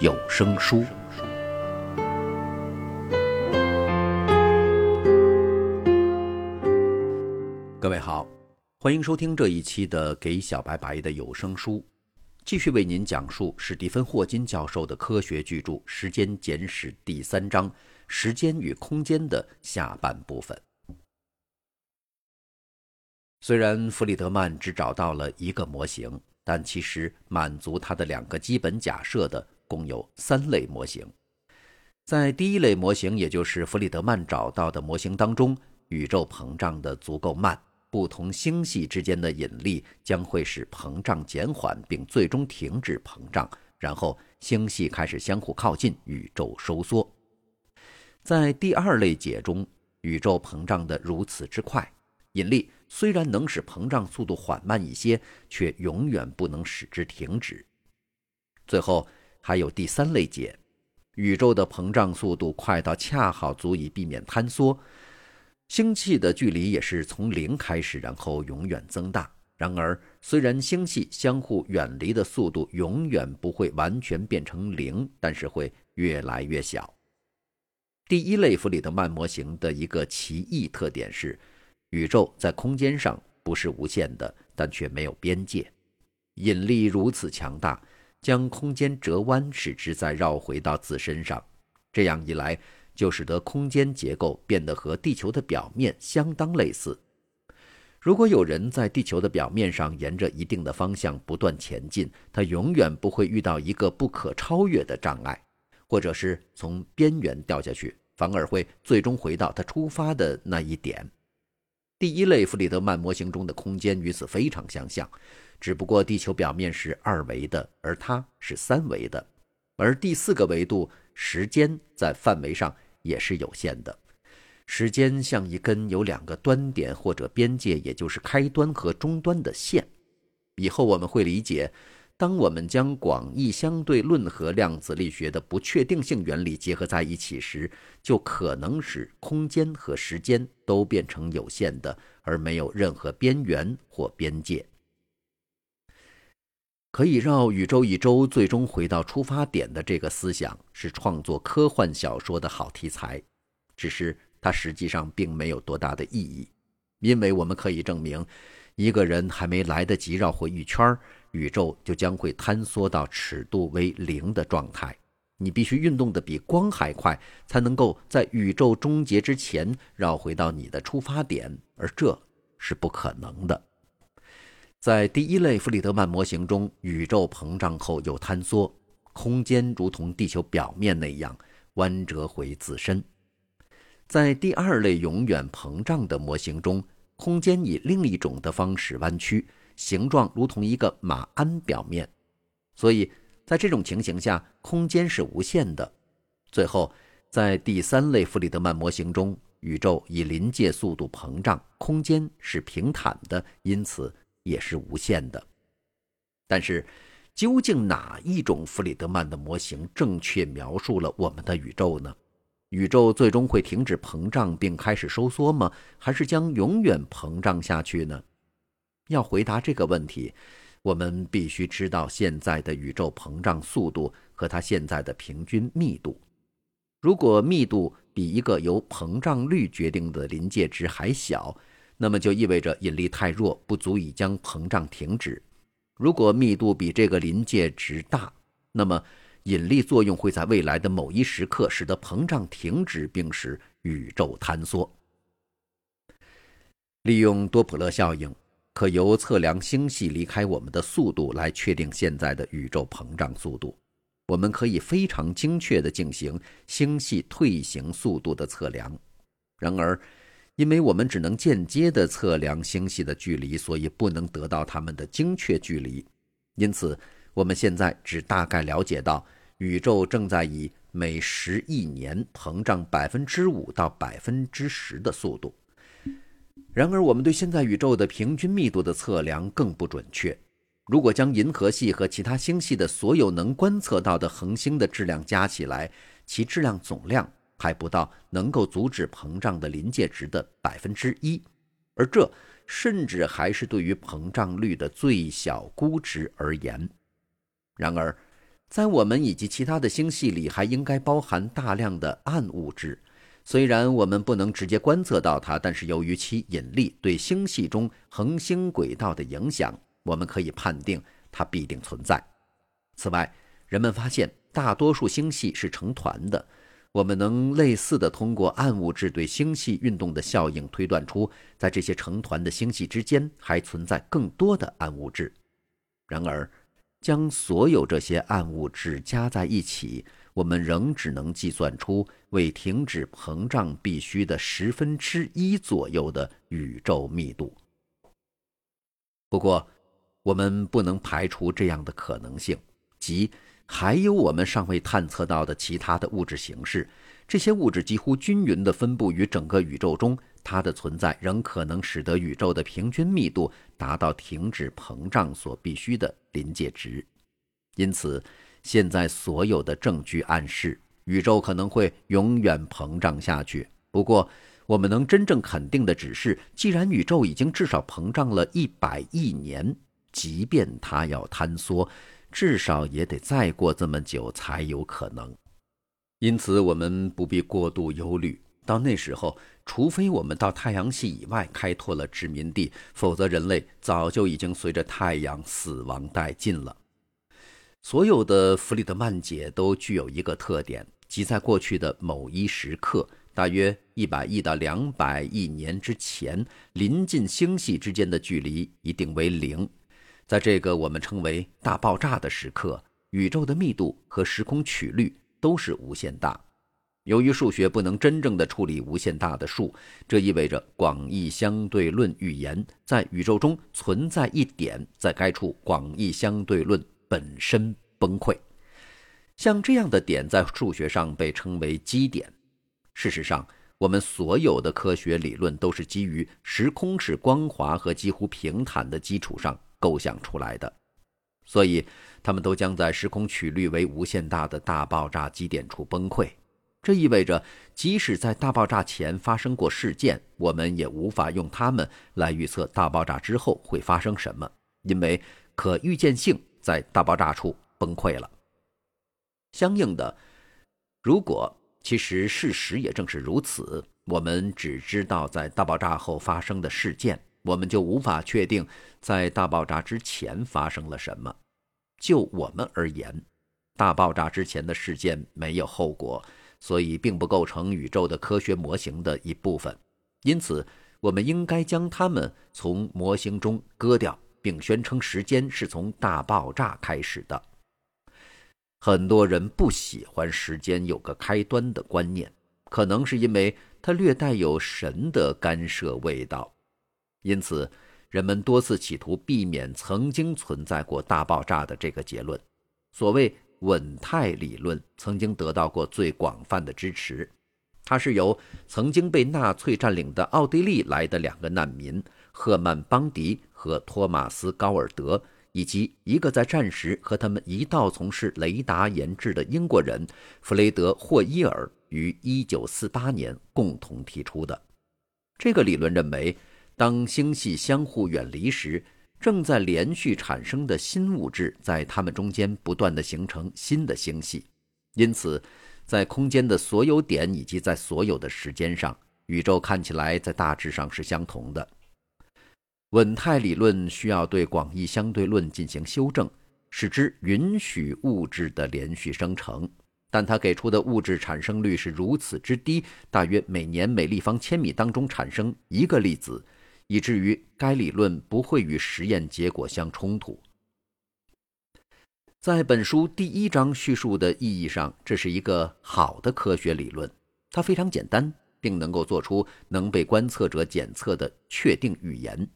有声书。各位好，欢迎收听这一期的给小白白的有声书，继续为您讲述史蒂芬·霍金教授的科学巨著《时间简史》第三章“时间与空间”的下半部分。虽然弗里德曼只找到了一个模型。但其实满足他的两个基本假设的共有三类模型。在第一类模型，也就是弗里德曼找到的模型当中，宇宙膨胀的足够慢，不同星系之间的引力将会使膨胀减缓，并最终停止膨胀，然后星系开始相互靠近，宇宙收缩。在第二类解中，宇宙膨胀的如此之快，引力。虽然能使膨胀速度缓慢一些，却永远不能使之停止。最后还有第三类解：宇宙的膨胀速度快到恰好足以避免坍缩，星系的距离也是从零开始，然后永远增大。然而，虽然星系相互远离的速度永远不会完全变成零，但是会越来越小。第一类弗里德曼模型的一个奇异特点是。宇宙在空间上不是无限的，但却没有边界。引力如此强大，将空间折弯，使之再绕回到自身上。这样一来，就使得空间结构变得和地球的表面相当类似。如果有人在地球的表面上沿着一定的方向不断前进，他永远不会遇到一个不可超越的障碍，或者是从边缘掉下去，反而会最终回到他出发的那一点。第一类弗里德曼模型中的空间与此非常相像，只不过地球表面是二维的，而它是三维的。而第四个维度时间在范围上也是有限的，时间像一根有两个端点或者边界，也就是开端和终端的线。以后我们会理解。当我们将广义相对论和量子力学的不确定性原理结合在一起时，就可能使空间和时间都变成有限的，而没有任何边缘或边界。可以绕宇宙一周，最终回到出发点的这个思想，是创作科幻小说的好题材。只是它实际上并没有多大的意义，因为我们可以证明，一个人还没来得及绕回一圈儿。宇宙就将会坍缩到尺度为零的状态。你必须运动的比光还快，才能够在宇宙终结之前绕回到你的出发点，而这是不可能的。在第一类弗里德曼模型中，宇宙膨胀后又坍缩，空间如同地球表面那样弯折回自身。在第二类永远膨胀的模型中，空间以另一种的方式弯曲。形状如同一个马鞍表面，所以在这种情形下，空间是无限的。最后，在第三类弗里德曼模型中，宇宙以临界速度膨胀，空间是平坦的，因此也是无限的。但是，究竟哪一种弗里德曼的模型正确描述了我们的宇宙呢？宇宙最终会停止膨胀并开始收缩吗？还是将永远膨胀下去呢？要回答这个问题，我们必须知道现在的宇宙膨胀速度和它现在的平均密度。如果密度比一个由膨胀率决定的临界值还小，那么就意味着引力太弱，不足以将膨胀停止；如果密度比这个临界值大，那么引力作用会在未来的某一时刻使得膨胀停止，并使宇宙坍缩。利用多普勒效应。可由测量星系离开我们的速度来确定现在的宇宙膨胀速度。我们可以非常精确地进行星系退行速度的测量。然而，因为我们只能间接地测量星系的距离，所以不能得到它们的精确距离。因此，我们现在只大概了解到宇宙正在以每十亿年膨胀百分之五到百分之十的速度。然而，我们对现在宇宙的平均密度的测量更不准确。如果将银河系和其他星系的所有能观测到的恒星的质量加起来，其质量总量还不到能够阻止膨胀的临界值的百分之一，而这甚至还是对于膨胀率的最小估值而言。然而，在我们以及其他的星系里，还应该包含大量的暗物质。虽然我们不能直接观测到它，但是由于其引力对星系中恒星轨道的影响，我们可以判定它必定存在。此外，人们发现大多数星系是成团的。我们能类似的通过暗物质对星系运动的效应推断出，在这些成团的星系之间还存在更多的暗物质。然而，将所有这些暗物质加在一起。我们仍只能计算出为停止膨胀必须的十分之一左右的宇宙密度。不过，我们不能排除这样的可能性，即还有我们尚未探测到的其他的物质形式。这些物质几乎均匀地分布于整个宇宙中，它的存在仍可能使得宇宙的平均密度达到停止膨胀所必须的临界值。因此。现在所有的证据暗示，宇宙可能会永远膨胀下去。不过，我们能真正肯定的只是，既然宇宙已经至少膨胀了一百亿年，即便它要坍缩，至少也得再过这么久才有可能。因此，我们不必过度忧虑。到那时候，除非我们到太阳系以外开拓了殖民地，否则人类早就已经随着太阳死亡殆尽了。所有的弗里德曼解都具有一个特点，即在过去的某一时刻，大约一百亿到两百亿年之前，临近星系之间的距离一定为零。在这个我们称为大爆炸的时刻，宇宙的密度和时空曲率都是无限大。由于数学不能真正的处理无限大的数，这意味着广义相对论预言在宇宙中存在一点，在该处广义相对论。本身崩溃，像这样的点在数学上被称为基点。事实上，我们所有的科学理论都是基于时空是光滑和几乎平坦的基础上构想出来的，所以它们都将在时空曲率为无限大的大爆炸基点处崩溃。这意味着，即使在大爆炸前发生过事件，我们也无法用它们来预测大爆炸之后会发生什么，因为可预见性。在大爆炸处崩溃了。相应的，如果其实事实也正是如此，我们只知道在大爆炸后发生的事件，我们就无法确定在大爆炸之前发生了什么。就我们而言，大爆炸之前的事件没有后果，所以并不构成宇宙的科学模型的一部分。因此，我们应该将它们从模型中割掉。并宣称时间是从大爆炸开始的。很多人不喜欢时间有个开端的观念，可能是因为它略带有神的干涉味道。因此，人们多次企图避免曾经存在过大爆炸的这个结论。所谓稳态理论曾经得到过最广泛的支持，它是由曾经被纳粹占领的奥地利来的两个难民。赫曼·邦迪和托马斯·高尔德，以及一个在战时和他们一道从事雷达研制的英国人弗雷德·霍伊尔，于1948年共同提出的。这个理论认为，当星系相互远离时，正在连续产生的新物质在它们中间不断地形成新的星系。因此，在空间的所有点以及在所有的时间上，宇宙看起来在大致上是相同的。稳态理论需要对广义相对论进行修正，使之允许物质的连续生成，但它给出的物质产生率是如此之低，大约每年每立方千米当中产生一个粒子，以至于该理论不会与实验结果相冲突。在本书第一章叙述的意义上，这是一个好的科学理论，它非常简单，并能够做出能被观测者检测的确定预言。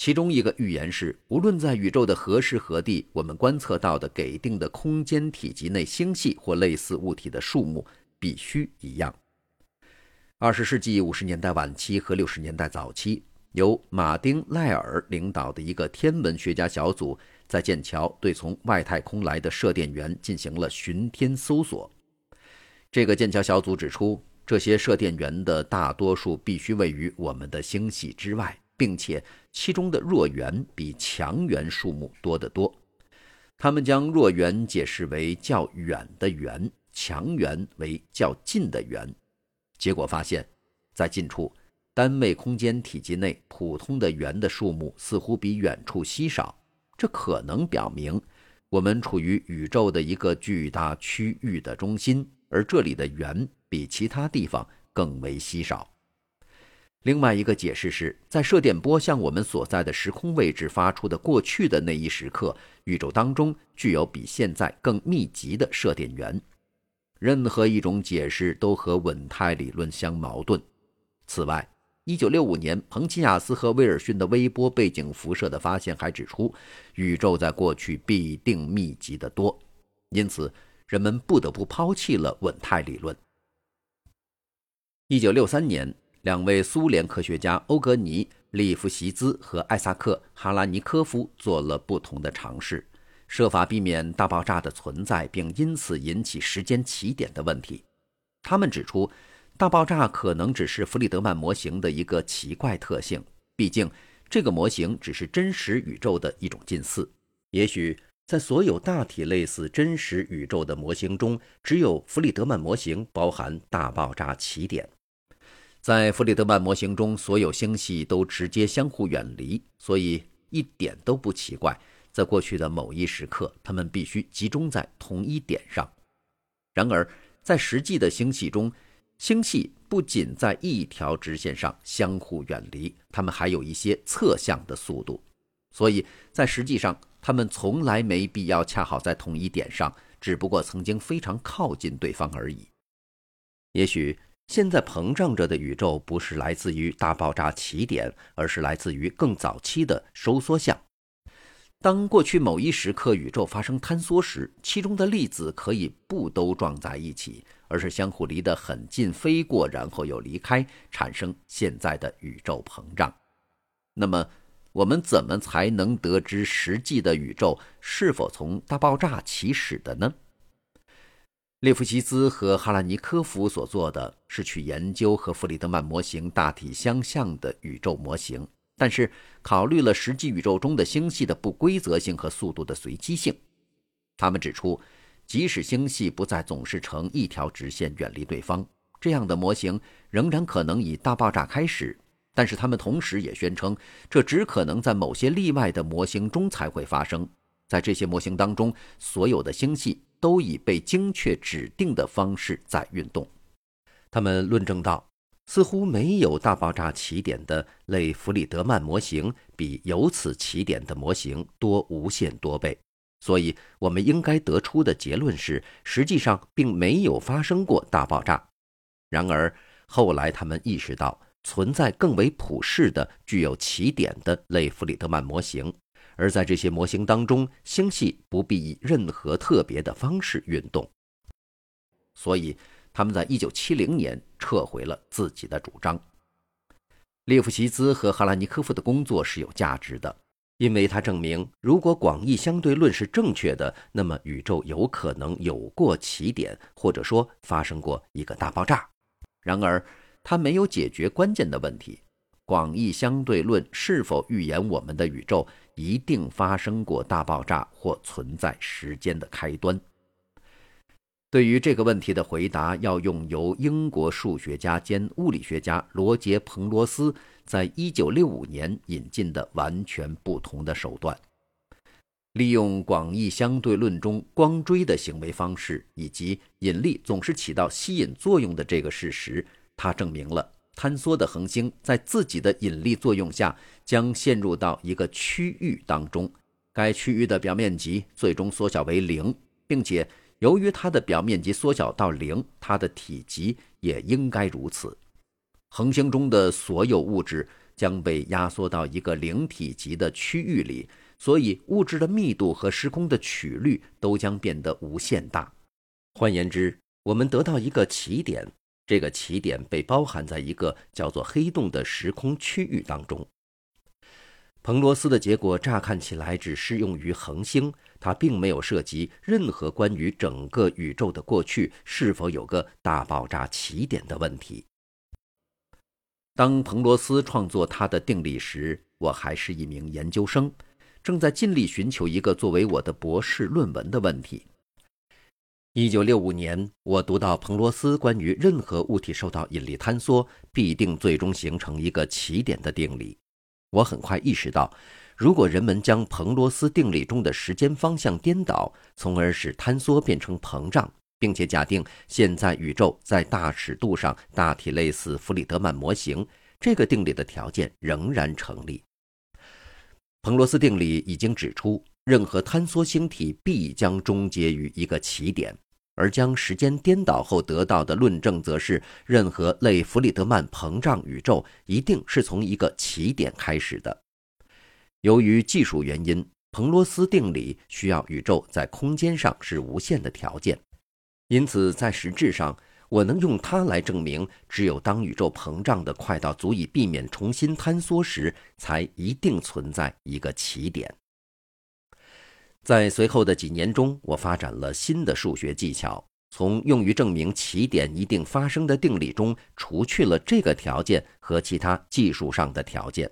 其中一个预言是，无论在宇宙的何时何地，我们观测到的给定的空间体积内星系或类似物体的数目必须一样。二十世纪五十年代晚期和六十年代早期，由马丁·赖尔领导的一个天文学家小组在剑桥对从外太空来的射电源进行了巡天搜索。这个剑桥小组指出，这些射电源的大多数必须位于我们的星系之外。并且其中的弱源比强源数目多得多。他们将弱源解释为较远的源，强源为较近的源。结果发现，在近处单位空间体积内，普通的源的数目似乎比远处稀少。这可能表明，我们处于宇宙的一个巨大区域的中心，而这里的源比其他地方更为稀少。另外一个解释是，在射电波向我们所在的时空位置发出的过去的那一时刻，宇宙当中具有比现在更密集的射电源。任何一种解释都和稳态理论相矛盾。此外，1965年彭齐亚斯和威尔逊的微波背景辐射的发现还指出，宇宙在过去必定密集得多。因此，人们不得不抛弃了稳态理论。1963年。两位苏联科学家欧格尼·利夫席兹和艾萨克·哈拉尼科夫做了不同的尝试，设法避免大爆炸的存在，并因此引起时间起点的问题。他们指出，大爆炸可能只是弗里德曼模型的一个奇怪特性，毕竟这个模型只是真实宇宙的一种近似。也许在所有大体类似真实宇宙的模型中，只有弗里德曼模型包含大爆炸起点。在弗里德曼模型中，所有星系都直接相互远离，所以一点都不奇怪。在过去的某一时刻，它们必须集中在同一点上。然而，在实际的星系中，星系不仅在一条直线上相互远离，它们还有一些侧向的速度，所以在实际上，它们从来没必要恰好在同一点上，只不过曾经非常靠近对方而已。也许。现在膨胀着的宇宙不是来自于大爆炸起点，而是来自于更早期的收缩相。当过去某一时刻宇宙发生坍缩时，其中的粒子可以不都撞在一起，而是相互离得很近，飞过，然后又离开，产生现在的宇宙膨胀。那么，我们怎么才能得知实际的宇宙是否从大爆炸起始的呢？列夫西兹和哈拉尼科夫所做的是去研究和弗里德曼模型大体相像的宇宙模型，但是考虑了实际宇宙中的星系的不规则性和速度的随机性。他们指出，即使星系不再总是呈一条直线远离对方，这样的模型仍然可能以大爆炸开始。但是他们同时也宣称，这只可能在某些例外的模型中才会发生。在这些模型当中，所有的星系。都以被精确指定的方式在运动。他们论证到，似乎没有大爆炸起点的类弗里德曼模型比由此起点的模型多无限多倍。所以，我们应该得出的结论是，实际上并没有发生过大爆炸。然而，后来他们意识到，存在更为普适的、具有起点的类弗里德曼模型。而在这些模型当中，星系不必以任何特别的方式运动，所以他们在1970年撤回了自己的主张。列夫席兹和哈拉尼科夫的工作是有价值的，因为他证明，如果广义相对论是正确的，那么宇宙有可能有过起点，或者说发生过一个大爆炸。然而，他没有解决关键的问题：广义相对论是否预言我们的宇宙？一定发生过大爆炸或存在时间的开端。对于这个问题的回答，要用由英国数学家兼物理学家罗杰·彭罗斯在1965年引进的完全不同的手段。利用广义相对论中光锥的行为方式以及引力总是起到吸引作用的这个事实，他证明了。坍缩的恒星在自己的引力作用下将陷入到一个区域当中，该区域的表面积最终缩小为零，并且由于它的表面积缩小到零，它的体积也应该如此。恒星中的所有物质将被压缩到一个零体积的区域里，所以物质的密度和时空的曲率都将变得无限大。换言之，我们得到一个起点，这个起点被包含在一个叫做黑洞的时空区域当中。彭罗斯的结果乍看起来只适用于恒星，它并没有涉及任何关于整个宇宙的过去是否有个大爆炸起点的问题。当彭罗斯创作他的定理时，我还是一名研究生，正在尽力寻求一个作为我的博士论文的问题。一九六五年，我读到彭罗斯关于任何物体受到引力坍缩必定最终形成一个起点的定理。我很快意识到，如果人们将彭罗斯定理中的时间方向颠倒，从而使坍缩变成膨胀，并且假定现在宇宙在大尺度上大体类似弗里德曼模型，这个定理的条件仍然成立。彭罗斯定理已经指出，任何坍缩星体必将终结于一个起点。而将时间颠倒后得到的论证，则是任何类弗里德曼膨胀宇宙一定是从一个起点开始的。由于技术原因，彭罗斯定理需要宇宙在空间上是无限的条件，因此在实质上，我能用它来证明，只有当宇宙膨胀的快到足以避免重新坍缩时，才一定存在一个起点。在随后的几年中，我发展了新的数学技巧，从用于证明起点一定发生的定理中除去了这个条件和其他技术上的条件。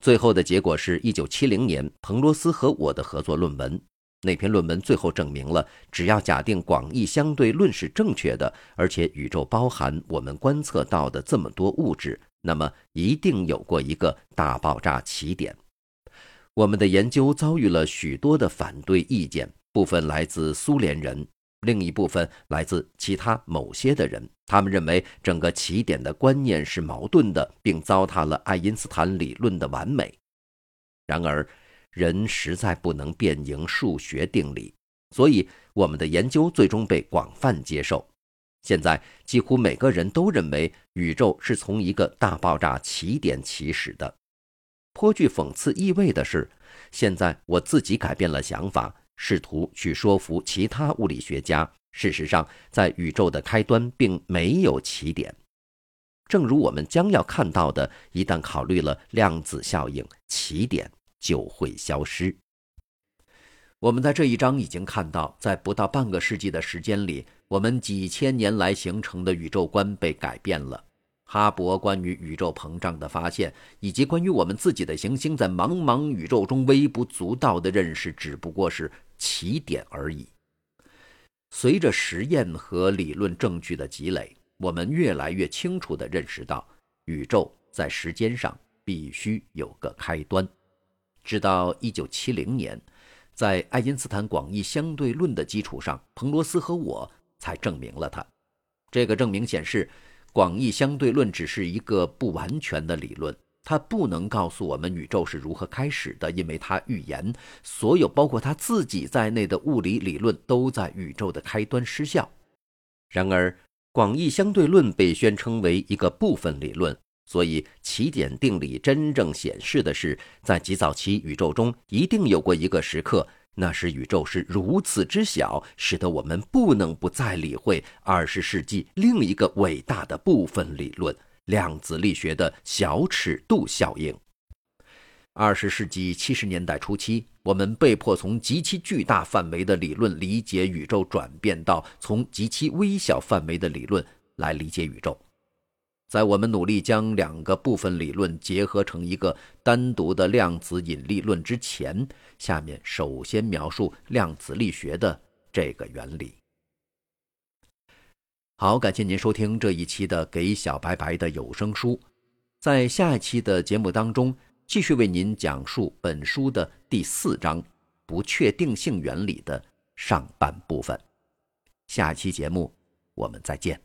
最后的结果是1970年彭罗斯和我的合作论文。那篇论文最后证明了，只要假定广义相对论是正确的，而且宇宙包含我们观测到的这么多物质，那么一定有过一个大爆炸起点。我们的研究遭遇了许多的反对意见，部分来自苏联人，另一部分来自其他某些的人。他们认为整个起点的观念是矛盾的，并糟蹋了爱因斯坦理论的完美。然而，人实在不能辩赢数学定理，所以我们的研究最终被广泛接受。现在，几乎每个人都认为宇宙是从一个大爆炸起点起始的。颇具讽刺意味的是，现在我自己改变了想法，试图去说服其他物理学家。事实上，在宇宙的开端并没有起点，正如我们将要看到的。一旦考虑了量子效应，起点就会消失。我们在这一章已经看到，在不到半个世纪的时间里，我们几千年来形成的宇宙观被改变了。哈勃关于宇宙膨胀的发现，以及关于我们自己的行星在茫茫宇宙中微不足道的认识，只不过是起点而已。随着实验和理论证据的积累，我们越来越清楚地认识到，宇宙在时间上必须有个开端。直到1970年，在爱因斯坦广义相对论的基础上，彭罗斯和我才证明了它。这个证明显示。广义相对论只是一个不完全的理论，它不能告诉我们宇宙是如何开始的，因为它预言所有包括它自己在内的物理理论都在宇宙的开端失效。然而，广义相对论被宣称为一个部分理论，所以起点定理真正显示的是，在极早期宇宙中一定有过一个时刻。那时宇宙是如此之小，使得我们不能不再理会二十世纪另一个伟大的部分理论——量子力学的小尺度效应。二十世纪七十年代初期，我们被迫从极其巨大范围的理论理解宇宙，转变到从极其微小范围的理论来理解宇宙。在我们努力将两个部分理论结合成一个单独的量子引力论之前，下面首先描述量子力学的这个原理。好，感谢您收听这一期的《给小白白的有声书》，在下一期的节目当中，继续为您讲述本书的第四章“不确定性原理”的上半部分。下期节目我们再见。